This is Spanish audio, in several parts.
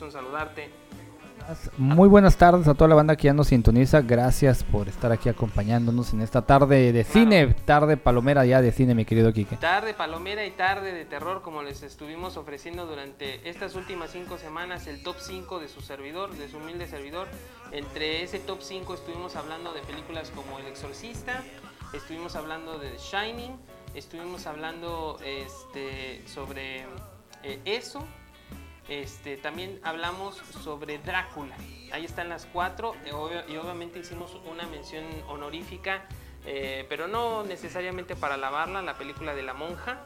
Gusto en saludarte. Muy buenas tardes a toda la banda que ya nos sintoniza. Gracias por estar aquí acompañándonos en esta tarde de cine, tarde palomera ya de cine, mi querido Quique. Tarde palomera y tarde de terror, como les estuvimos ofreciendo durante estas últimas cinco semanas, el top 5 de su servidor, de su humilde servidor. Entre ese top 5 estuvimos hablando de películas como El Exorcista, estuvimos hablando de The Shining, estuvimos hablando este, sobre eh, eso este, también hablamos sobre Drácula. Ahí están las cuatro y obviamente hicimos una mención honorífica, eh, pero no necesariamente para alabarla, la película de la monja,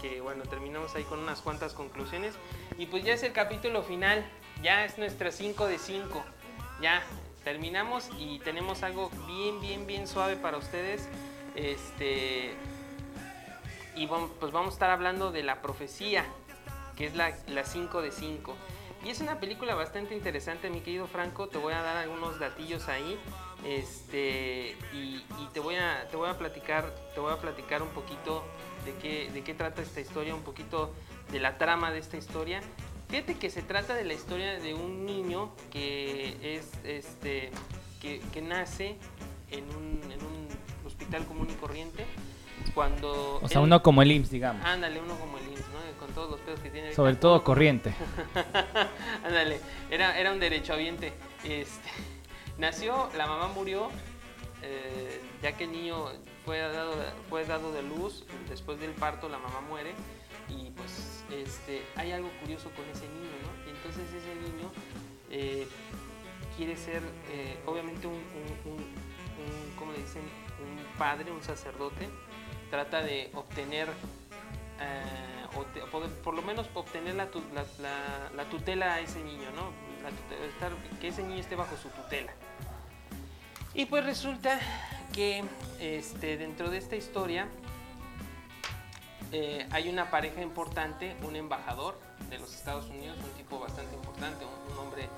que bueno, terminamos ahí con unas cuantas conclusiones. Y pues ya es el capítulo final, ya es nuestra 5 de 5. Ya terminamos y tenemos algo bien, bien, bien suave para ustedes. Este, y pues vamos a estar hablando de la profecía que es la 5 de 5. Y es una película bastante interesante, mi querido Franco. Te voy a dar algunos datillos ahí. Este, y, te, voy a, te voy a platicar, te voy a platicar un poquito de qué, de qué trata esta historia, un poquito de la trama de esta historia. Fíjate que se trata de la historia de un niño que es este que, nace en un, en un, hospital común y corriente. Cuando o sea, uno como el IMSS, digamos. Ándale, uno como el IMSS todos los pedos que tiene. Sobre todo corriente. Ándale, era, era un derechohabiente. Este, nació, la mamá murió, eh, ya que el niño fue dado, fue dado de luz, después del parto la mamá muere y pues este, hay algo curioso con ese niño, ¿no? Y entonces ese niño eh, quiere ser, eh, obviamente, un, dicen? Un padre, un sacerdote, trata de obtener o, por lo menos obtener la, la, tutela a ese niño, ¿no? que ese niño esté bajo su tutela. Y pues resulta que este, dentro de esta historia eh, hay una pareja importante, un embajador de los Estados Unidos, un tipo bastante importante, un, hombre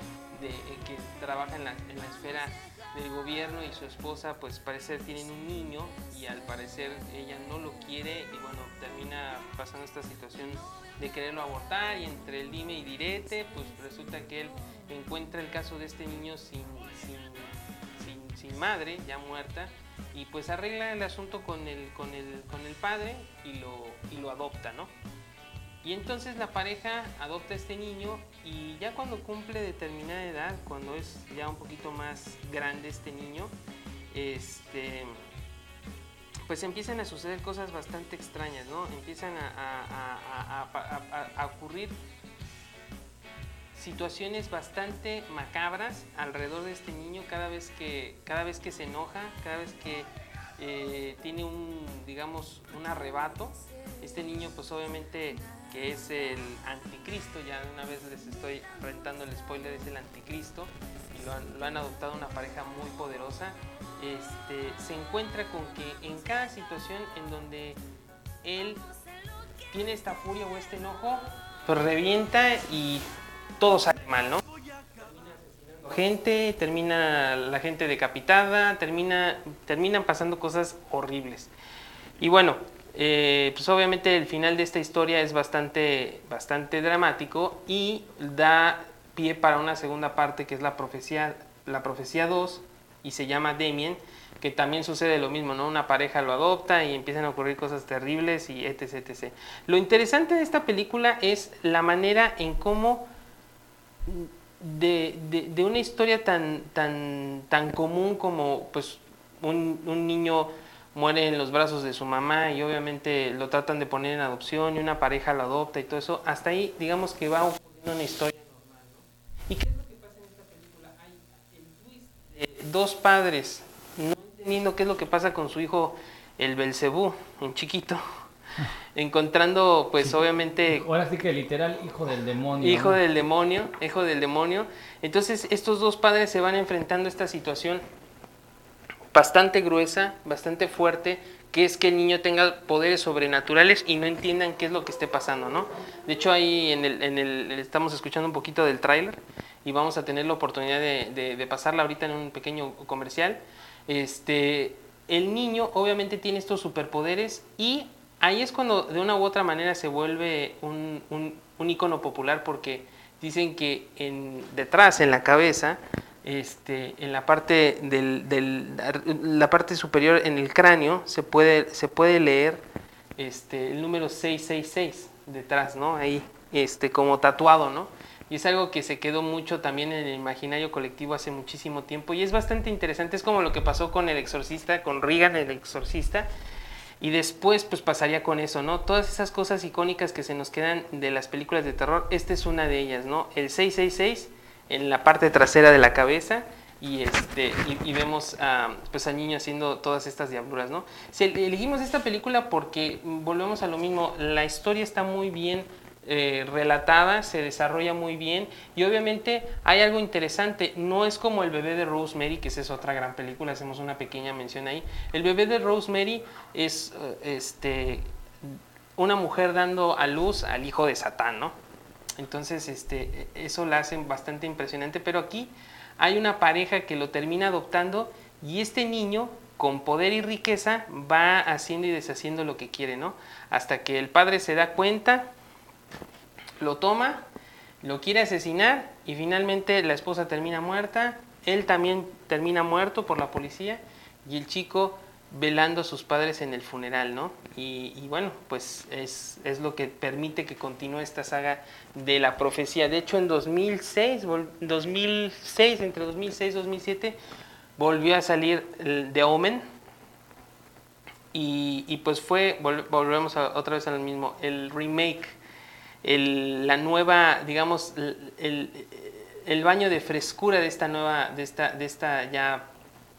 de, que trabaja en la, esfera del gobierno y su esposa pues parece tienen un niño y al parecer ella no lo quiere y bueno termina pasando esta situación de quererlo abortar y entre el dime y direte pues resulta que él encuentra el caso de este niño sin, sin, madre ya muerta y pues arregla el asunto con el, con el, con el padre y lo, y lo adopta, ¿no? Y entonces la pareja adopta a este niño y ya cuando cumple determinada edad, cuando es ya un poquito más grande este niño, este, pues empiezan a suceder cosas bastante extrañas, ¿no? Empiezan a, ocurrir situaciones bastante macabras alrededor de este niño cada vez que, cada vez que se enoja, cada vez que eh, tiene un, digamos, un arrebato. Este niño pues obviamente que es el anticristo, ya una vez les estoy rentando el spoiler, es el anticristo, y lo han, adoptado una pareja muy poderosa, este, se encuentra con que en cada situación en donde él tiene esta furia o este enojo, pues revienta y todo sale mal, ¿no? gente, termina la gente decapitada, termina, terminan pasando cosas horribles. Y bueno, eh, pues obviamente el final de esta historia es bastante, bastante dramático y da pie para una segunda parte que es la profecía, la profecía 2 y se llama Damien, que también sucede lo mismo, ¿no? Una pareja lo adopta y empiezan a ocurrir cosas terribles y etc, etc. Lo interesante de esta película es la manera en cómo de, de, una historia tan, tan, tan común como pues un, un niño muere en los brazos de su mamá y obviamente lo tratan de poner en adopción y una pareja lo adopta y todo eso, hasta ahí digamos que va ocurriendo una historia normal. ¿Y dos padres no entendiendo qué es lo que pasa con su hijo el Belcebú, en chiquito. Encontrando, pues obviamente. Ahora sí que literal, hijo del demonio. Hijo del demonio, hijo del demonio. Entonces, estos dos padres se van enfrentando a esta situación bastante gruesa, bastante fuerte, que es que el niño tenga poderes sobrenaturales y no entiendan qué es lo que esté pasando, ¿no? De hecho, ahí en el, en el estamos escuchando un poquito del tráiler y vamos a tener la oportunidad de, pasarla ahorita en un pequeño comercial. Este, el niño obviamente tiene estos superpoderes y ahí es cuando de una u otra manera se vuelve un, un, un icono popular porque dicen que en, detrás, en la cabeza, este, en la parte, del, del, la parte superior, en el cráneo, se puede, se puede leer este, el número 666 detrás, ¿no? Ahí, este, como tatuado, ¿no? Y es algo que se quedó mucho también en el imaginario colectivo hace muchísimo tiempo y es bastante interesante, es como lo que pasó con el exorcista, con Regan el exorcista, y después pues pasaría con eso, ¿no? Todas esas cosas icónicas que se nos quedan de las películas de terror, esta es una de ellas, ¿no? El 666 en la parte trasera de la cabeza y este y, vemos a, pues al niño haciendo todas estas diabluras, ¿no? Elegimos esta película porque volvemos a lo mismo, la historia está muy bien eh, relatada, se desarrolla muy bien y obviamente hay algo interesante, no es como el bebé de Rosemary, que esa es otra gran película, hacemos una pequeña mención ahí. El bebé de Rosemary es eh, este, una mujer dando a luz al hijo de Satán, ¿no? Entonces, este, eso la hace bastante impresionante, pero aquí hay una pareja que lo termina adoptando y este niño con poder y riqueza va haciendo y deshaciendo lo que quiere, ¿no? Hasta que el padre se da cuenta lo toma, lo quiere asesinar y finalmente la esposa termina muerta, él también termina muerto por la policía y el chico velando a sus padres en el funeral, ¿no? Y, bueno, pues es, es, lo que permite que continúe esta saga de la profecía. De hecho, en 2006, 2006 entre 2006 y 2007, volvió a salir The Omen. Y, pues fue, volvemos otra vez al mismo, el remake la nueva, digamos, el, baño de frescura de esta nueva, de esta, de esta ya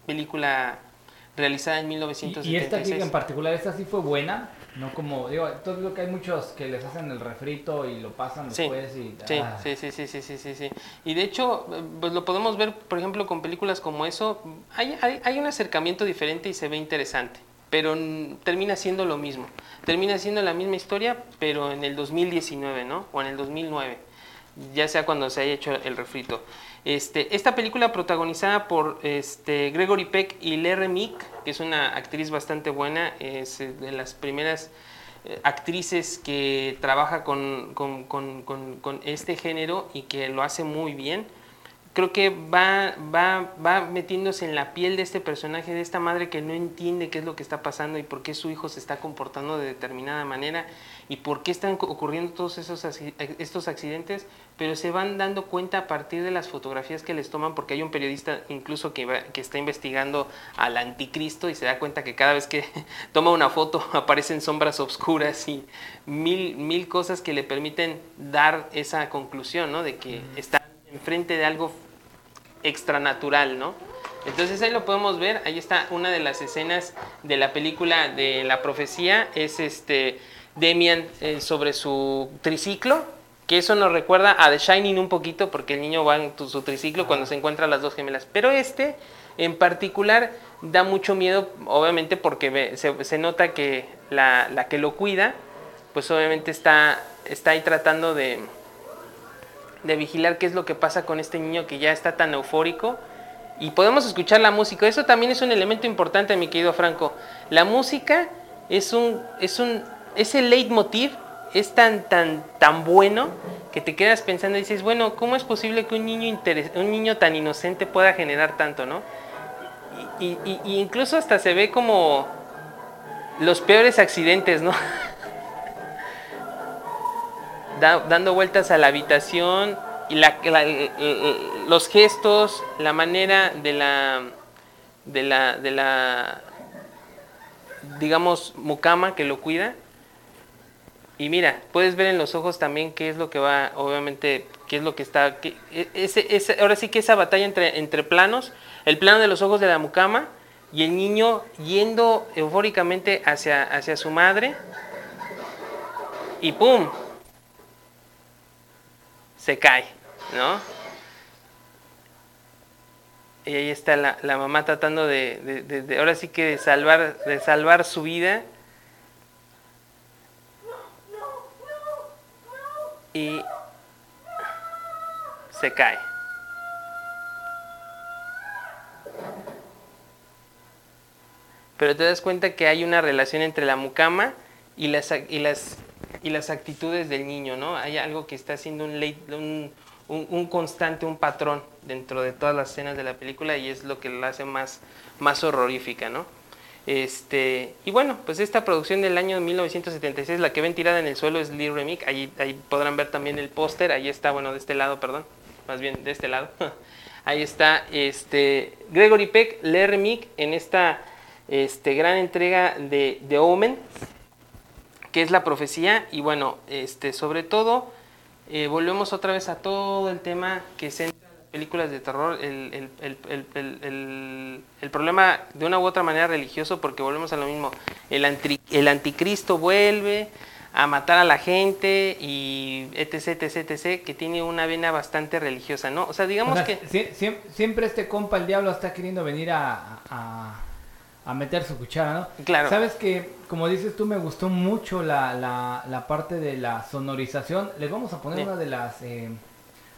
película realizada en 1976. ¿Y, esta en particular, esta sí fue buena? No como, digo, todo lo que hay muchos que les hacen el refrito y lo pasan después sí, y... Sí, sí, sí, sí, sí, sí, sí, sí. Y de hecho, pues lo podemos ver, por ejemplo, con películas como eso, hay, hay, hay un acercamiento diferente y se ve interesante pero termina siendo lo mismo. Termina siendo la misma historia, pero en el 2019, ¿no? O en el 2009, ya sea cuando se haya hecho el refrito. Este, esta película protagonizada por este, Gregory Peck y Larry Meek, que es una actriz bastante buena, es eh, de las primeras eh, actrices que trabaja con, con, con, con, este género y que lo hace muy bien creo que va, va, va metiéndose en la piel de este personaje, de esta madre que no entiende qué es lo que está pasando y por qué su hijo se está comportando de determinada manera y por qué están ocurriendo todos esos estos accidentes, pero se van dando cuenta a partir de las fotografías que les toman, porque hay un periodista incluso que, que está investigando al anticristo y se da cuenta que cada vez que toma una foto aparecen sombras oscuras y mil, mil cosas que le permiten dar esa conclusión, ¿no? De que está enfrente de algo extranatural, ¿no? Entonces ahí lo podemos ver, ahí está una de las escenas de la película de la profecía, es este Demian eh, sobre su triciclo, que eso nos recuerda a The Shining un poquito, porque el niño va en su triciclo cuando se encuentran las dos gemelas, pero este en particular da mucho miedo, obviamente porque se, nota que la, la, que lo cuida, pues obviamente está, está ahí tratando de, de vigilar qué es lo que pasa con este niño que ya está tan eufórico. Y podemos escuchar la música. Eso también es un elemento importante, mi querido Franco. La música es un, es un, ese leitmotiv es tan, tan, tan bueno que te quedas pensando y dices, bueno, ¿cómo es posible que un niño, un niño tan inocente pueda generar tanto, no? Y, y incluso hasta se ve como los peores accidentes, ¿no? dando vueltas a la habitación y la, los gestos, la manera de la, de la, de la, digamos, mucama que lo cuida. Y mira, puedes ver en los ojos también qué es lo que va, obviamente, qué es lo que está, e, ese, ese, ahora sí que esa batalla entre, entre planos, el plano de los ojos de la mucama y el niño yendo eufóricamente hacia, hacia su madre y ¡pum! Se cae, ¿no? Y ahí está la, mamá tratando de, ahora sí que de salvar, de salvar su vida. Y se cae. Pero te das cuenta que hay una relación entre la mucama y las, y las, y las actitudes del niño, ¿no? Hay algo que está haciendo un, un, un, un, constante, un patrón dentro de todas las escenas de la película y es lo que la hace más, más horrorífica, ¿no? Este, y bueno, pues esta producción del año 1976, la que ven tirada en el suelo es Lee Remick, ahí, ahí podrán ver también el póster, ahí está, bueno, de este lado, perdón, más bien de este lado. ahí está este, Gregory Peck, Lee Remick en esta este, gran entrega de, de Omen, que es la profecía, y bueno, este, sobre todo, eh, volvemos otra vez a todo el tema que se películas de terror, el, el, el, el, problema de una u otra manera religioso, porque volvemos a lo mismo, el, el anticristo vuelve a matar a la gente y etc, etc, etc, que tiene una vena bastante religiosa, ¿no? O sea, digamos que... siempre este compa, el diablo, está queriendo venir a, a, a, meter su cuchara, ¿no? Claro. Sabes que, como dices tú, me gustó mucho la, la, la parte de la sonorización. Les vamos a poner una de las... Eh,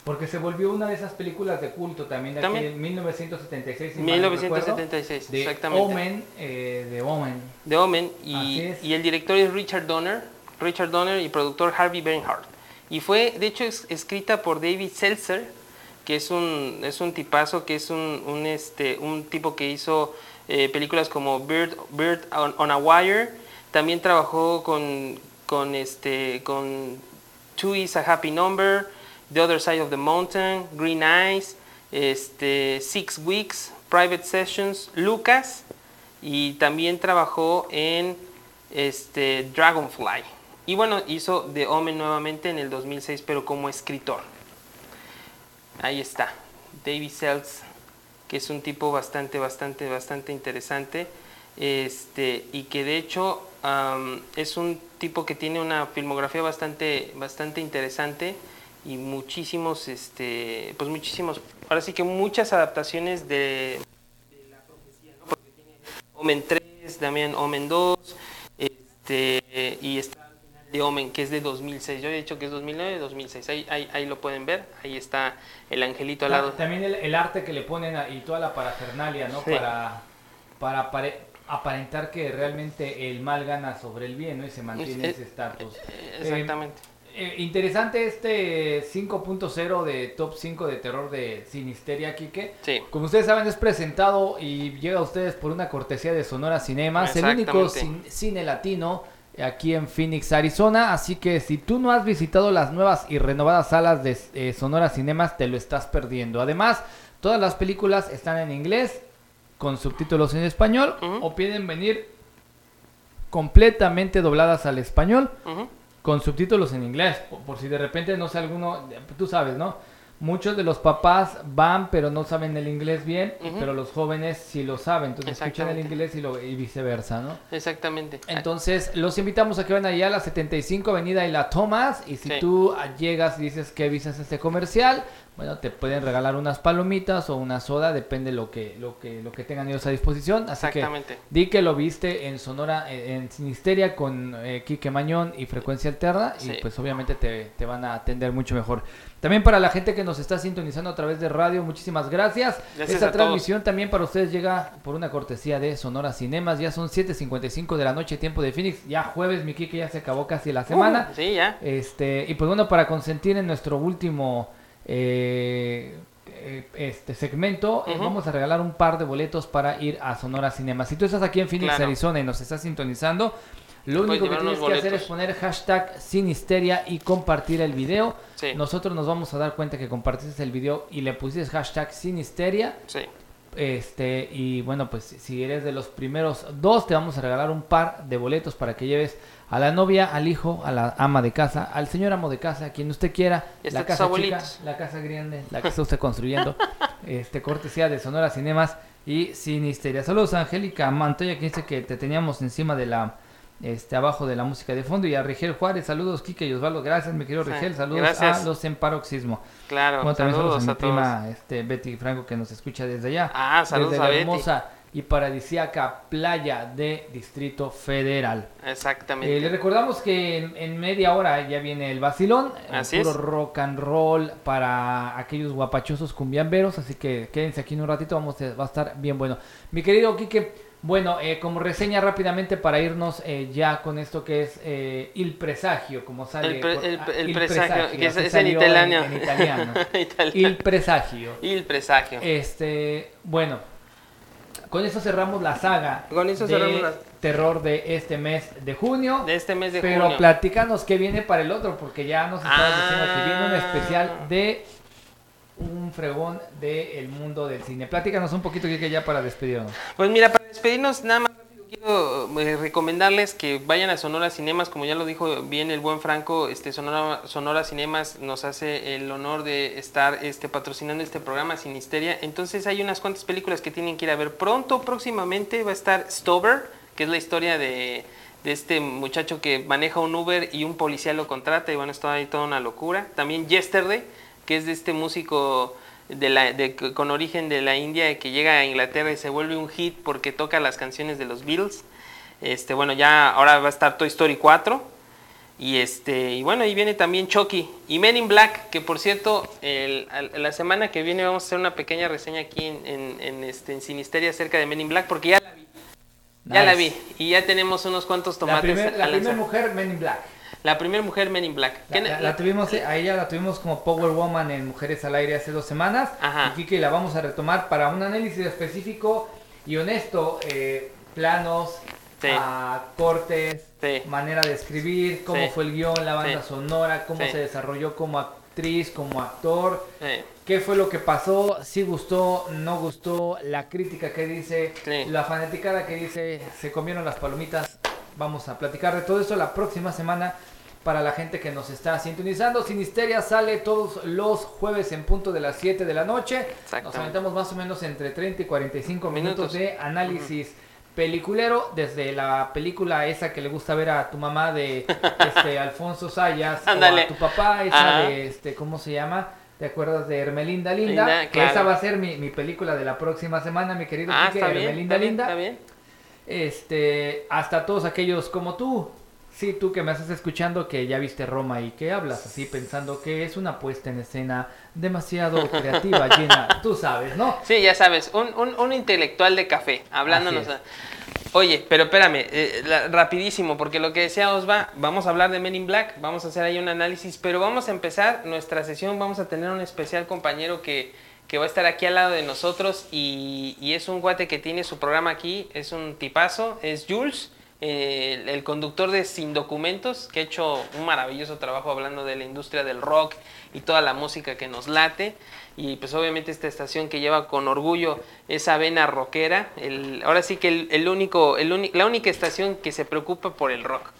porque se volvió una de esas películas de culto también, de aquí en 1976. 1976, de exactamente. Omen, eh, de Omen. De Omen, y, y, el director es Richard Donner, Richard Donner y productor Harvey Bernhardt. Y fue, de hecho, es, escrita por David Seltzer, que es un, es un tipazo, que es un, un este, un tipo que hizo eh, películas como Bird, Bird on, a Wire. También trabajó con, con, este, con Two is a Happy Number. The Other Side of the Mountain, Green Eyes, este, Six Weeks, Private Sessions, Lucas y también trabajó en este, Dragonfly. Y bueno, hizo The Omen nuevamente en el 2006, pero como escritor. Ahí está, David Seltz, que es un tipo bastante, bastante, bastante interesante. Este, y que de hecho es un tipo que tiene una filmografía bastante, bastante interesante y muchísimos, este, pues muchísimos, ahora sí que muchas adaptaciones de, la profecía, ¿no? Porque tiene Omen 3, también Omen 2, este, y está de Omen, que es de 2006. Yo he dicho que es 2009, 2006. Ahí, ahí, ahí lo pueden ver, ahí está el angelito al lado. También el, el arte que le ponen y toda la parafernalia, ¿no? Para, para, para aparentar que realmente el mal gana sobre el bien, ¿no? Y se mantiene ese estatus. Exactamente. Eh, interesante este 5.0 de top 5 de terror de Sinisteria, Kike. Sí. Como ustedes saben, es presentado y llega a ustedes por una cortesía de Sonora Cinemas, el único cine latino aquí en Phoenix, Arizona. Así que si tú no has visitado las nuevas y renovadas salas de eh, Sonora Cinemas, te lo estás perdiendo. Además, todas las películas están en inglés con subtítulos en español o pueden venir completamente dobladas al español con subtítulos en inglés, por, si de repente no sé alguno, tú sabes, ¿no? Muchos de los papás van pero no saben el inglés bien, pero los jóvenes sí lo saben, entonces escuchan el inglés y, lo, y viceversa, ¿no? Exactamente. Entonces los invitamos a que vayan allá a la 75 Avenida y la Tomas y si tú llegas y dices que visas este comercial, bueno, te pueden regalar unas palomitas o una soda, depende lo que lo que lo que tengan ellos a disposición. Así Exactamente. que di que lo viste en Sonora, eh, en Sinisteria con eh, Quique Mañón y Frecuencia Alterna y pues obviamente te, te, van a atender mucho mejor. También para la gente que nos está sintonizando a través de radio, muchísimas gracias. Esta transmisión también para ustedes llega por una cortesía de Sonora Cinemas. Ya son 7.55 de la noche, tiempo de Phoenix. Ya jueves, mi Quique, ya se acabó casi la semana. Uh, sí, ya. Este, y pues bueno, para consentir en nuestro último eh, eh, este segmento, eh, vamos a regalar un par de boletos para ir a Sonora Cinema. Si tú estás aquí en Phoenix, Arizona y nos estás sintonizando, lo único que tienes que hacer es poner hashtag Sinisteria y compartir el video. Nosotros nos vamos a dar cuenta que compartiste el video y le pusiste hashtag Sinisteria. Sí. Este, y bueno, pues si eres de los primeros dos, te vamos a regalar un par de boletos para que lleves a la novia, al hijo, a la ama de casa, al señor amo de casa, a quien usted quiera, la casa chica, la casa grande, la que está usted construyendo, este cortesía de Sonora Cinemas y Sinisteria. Saludos a Angélica Mantoya que dice que te teníamos encima de la este abajo de la música de fondo y a Rigel Juárez, saludos Kike y Osvaldo, gracias mi querido Rigel, saludos a los en paroxismo. Claro, también saludos, a mi prima este, Betty Franco que nos escucha desde allá. Ah, saludos desde a la hermosa y paradisíaca playa de Distrito Federal. Exactamente. Eh, le recordamos que en, media hora ya viene el vacilón, así puro rock and roll para aquellos guapachosos cumbiamberos, así que quédense aquí en un ratito, vamos a, va a estar bien bueno. Mi querido Quique, Bueno, eh, como reseña rápidamente para irnos eh, ya con esto que es eh, Il Presagio, como sale. El, el, ah, presagio, que es, en italiano. En, italiano. Il Presagio. Il Presagio. Este, bueno, con eso cerramos la saga. Con eso cerramos la... terror de este mes de junio. De este mes de pero junio. Pero platícanos qué viene para el otro, porque ya nos estabas diciendo que viene un especial Ah. de un fregón del mundo del cine. Platícanos un poquito que ya para despedirnos. Pues mira, para despedirnos nada más quiero eh, recomendarles que vayan a Sonora Cinemas, como ya lo dijo bien el buen Franco, este Sonora, Sonora Cinemas nos hace el honor de estar este patrocinando este programa Sinisteria. Entonces hay unas cuantas películas que tienen que ir a ver pronto, próximamente va a estar Stover, que es la historia de de este muchacho que maneja un Uber y un policía lo contrata y bueno, esto ahí toda una locura. También Yesterday, que es de este músico de la, de, con origen de la India que llega a Inglaterra y se vuelve un hit porque toca las canciones de los Beatles. Este, bueno, ya ahora va a estar Toy Story 4. Y este, y bueno, ahí viene también Chucky y Men in Black, que por cierto, el, la semana que viene vamos a hacer una pequeña reseña aquí en, en, en, este, en Sinisteria acerca de Men in Black, porque ya la vi. Ya la vi. Y ya tenemos unos cuantos tomates. La primera primer mujer Men in Black. La primera mujer Men in Black. La, la, la, tuvimos, a ella la tuvimos como Power Woman en Mujeres al Aire hace dos semanas. Ajá. Y que la vamos a retomar para un análisis específico y honesto. Eh, planos, sí. uh, cortes, sí. manera de escribir, cómo Sí. fue el guion, la banda sonora, cómo se desarrolló como actriz, como actor. ¿Qué fue lo que pasó? Si gustó, no gustó, la crítica que dice, la fanaticada que dice, se comieron las palomitas. Vamos a platicar de todo eso la próxima semana para la gente que nos está sintonizando. Sinisteria sale todos los jueves en punto de las 7 de la noche. Nos aventamos más o menos entre 30 y 45 minutos, Minutos. de análisis peliculero desde la película esa que le gusta ver a tu mamá de este Alfonso Sayas o a tu papá esa de este cómo se llama ¿Te acuerdas de Hermelinda Linda? Linda, Que claro. esa va a ser mi, mi película de la próxima semana, mi querido Ah, bien, Hermelinda está bien, Linda. está bien. Este, hasta todos aquellos como tú. Sí, tú que me estás escuchando que ya viste Roma y que hablas así pensando que es una puesta en escena demasiado creativa, llena, tú sabes, ¿no? Sí, ya sabes, un, un, un intelectual de café, hablándonos. A- Oye, pero espérame, eh, la- rapidísimo, porque lo que decía Osva, vamos a hablar de Men in Black, vamos a hacer ahí un análisis, pero vamos a empezar nuestra sesión, vamos a tener un especial compañero que, que va a estar aquí al lado de nosotros y, y es un guate que tiene su programa aquí, es un tipazo, es Jules. el, conductor de Sin Documentos, que ha hecho un maravilloso trabajo hablando de la industria del rock y toda la música que nos late. Y pues obviamente esta estación que lleva con orgullo esa vena rockera. El, ahora sí que el, el único, el la única estación que se preocupa por el rock.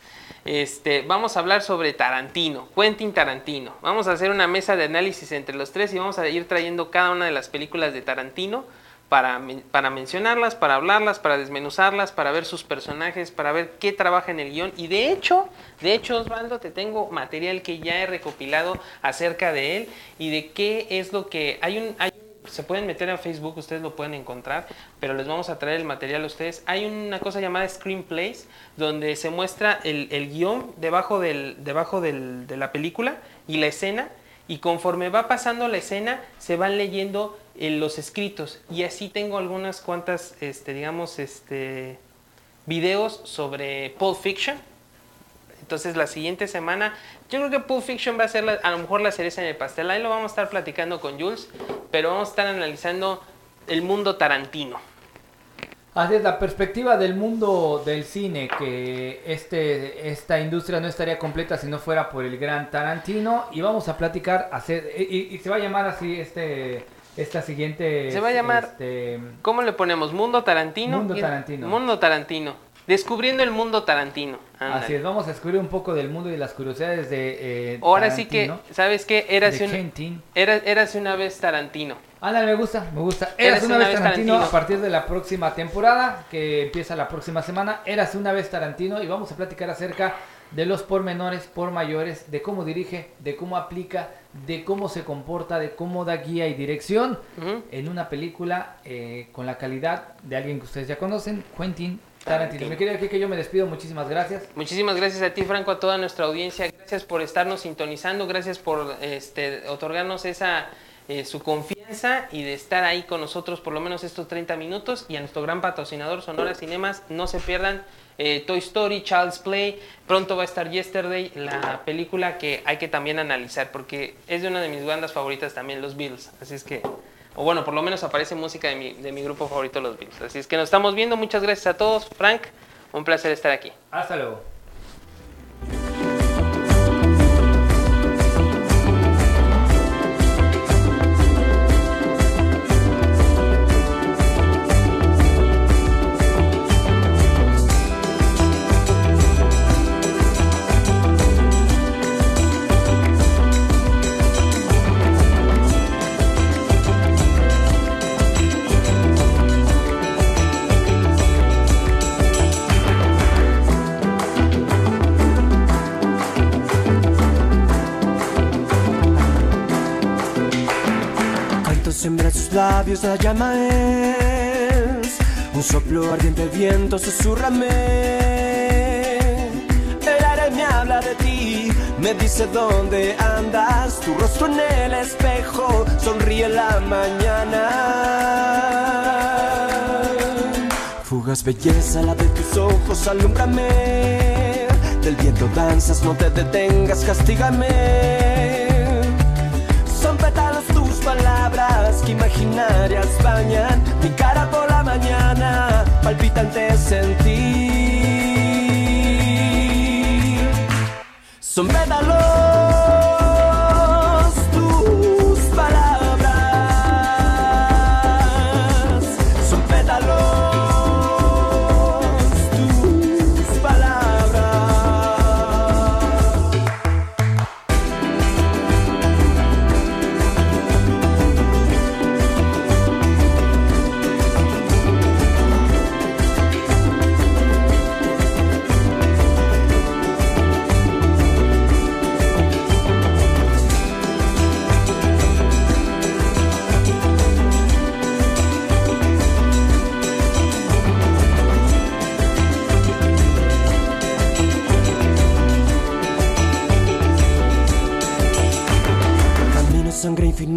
Este, vamos a hablar sobre Tarantino, Quentin Tarantino. Vamos a hacer una mesa de análisis entre los tres y vamos a ir trayendo cada una de las películas de Tarantino para, para mencionarlas, para hablarlas, para desmenuzarlas, para ver sus personajes, para ver qué trabaja en el guion. Y de hecho, de hecho, Osvaldo, te tengo material que ya he recopilado acerca de él y de qué es lo que hay un... Hay se pueden meter a Facebook, ustedes lo pueden encontrar, pero les vamos a traer el material a ustedes. Hay una cosa llamada Screenplays, donde se muestra el, el guion debajo, del, debajo del- de la película y la escena, y conforme va pasando la escena, se van leyendo eh, los escritos. Y así tengo algunas cuantas, este, digamos, este, videos sobre Pulp Fiction. Entonces la siguiente semana, yo creo que Pulp Fiction va a ser la- a lo mejor la cereza en el pastel. Ahí lo vamos a estar platicando con Jules, pero vamos a estar analizando el mundo Tarantino. Así es, la perspectiva del mundo del cine, que este, esta industria no estaría completa si no fuera por el gran Tarantino. Y vamos a platicar, hacer, y, se va a llamar así este, esta siguiente... Se va a llamar- este, ¿Cómo le ponemos? Mundo Tarantino. Mundo Tarantino. Mundo Tarantino. Descubriendo el mundo Tarantino. Ándale. así es, vamos a descubrir un poco del mundo y las curiosidades de eh, Ahora sí que, ¿sabes qué? Érase, un- era, érase una vez Tarantino. Ándale, me gusta, me gusta. Érase Eras una, una vez Tarantino, Tarantino. a partir de la próxima temporada, que empieza la próxima semana. Eras una vez Tarantino y vamos a platicar acerca de los pormenores, por mayores, de cómo dirige, de cómo aplica, de cómo se comporta, de cómo da guía y dirección en una película eh, con la calidad de alguien que ustedes ya conocen, Quentin Tarantino. Me quería que yo me despido, muchísimas gracias. Muchísimas gracias a ti, Franco, a toda nuestra audiencia. Gracias por estarnos sintonizando, gracias por este, otorgarnos esa eh, su confianza y de estar ahí con nosotros por lo menos estos 30 minutos y a nuestro gran patrocinador Sonora Cinemas, no se pierdan eh, Toy Story, Child's Play, pronto va a estar Yesterday, la película que hay que también analizar porque es de una de mis bandas favoritas también, los Bills, así es que, o bueno, por lo menos aparece música de mi, de mi grupo favorito, los Bills, así es que nos estamos viendo, muchas gracias a todos, Frank, un placer estar aquí. Hasta luego. Labios la llama es un soplo ardiente viento, susurrame. El aire me habla de ti, me dice dónde andas, tu rostro en el espejo sonríe la mañana. Fugas belleza, la de tus ojos, alúmbrame. Del viento danzas, no te detengas, castígame palabras que imaginarias bañan mi cara por la mañana, palpitante sentir. Son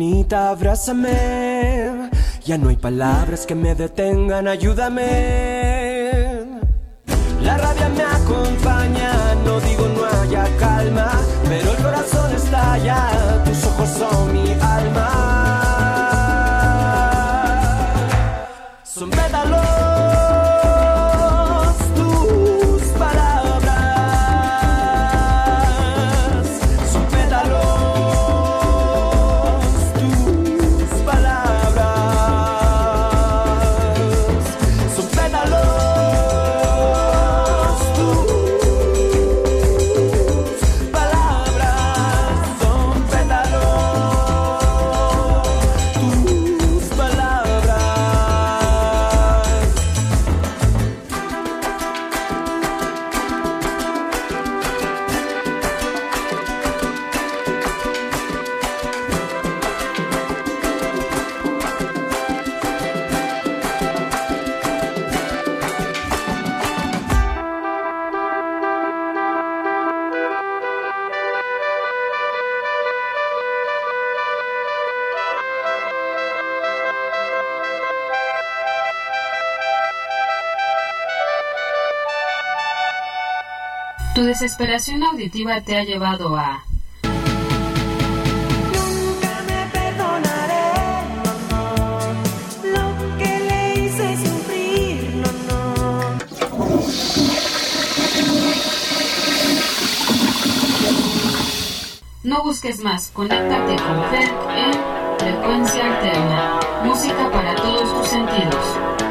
pétalos. abrázame. Ya no hay palabras que me detengan, ayúdame. La rabia me acompaña, Desesperación auditiva te ha llevado a... Nunca me perdonaré, lo que le hice sufrir, no, no. No busques más, conéctate con Fer en Frecuencia Alterna, música para todos tus sentidos.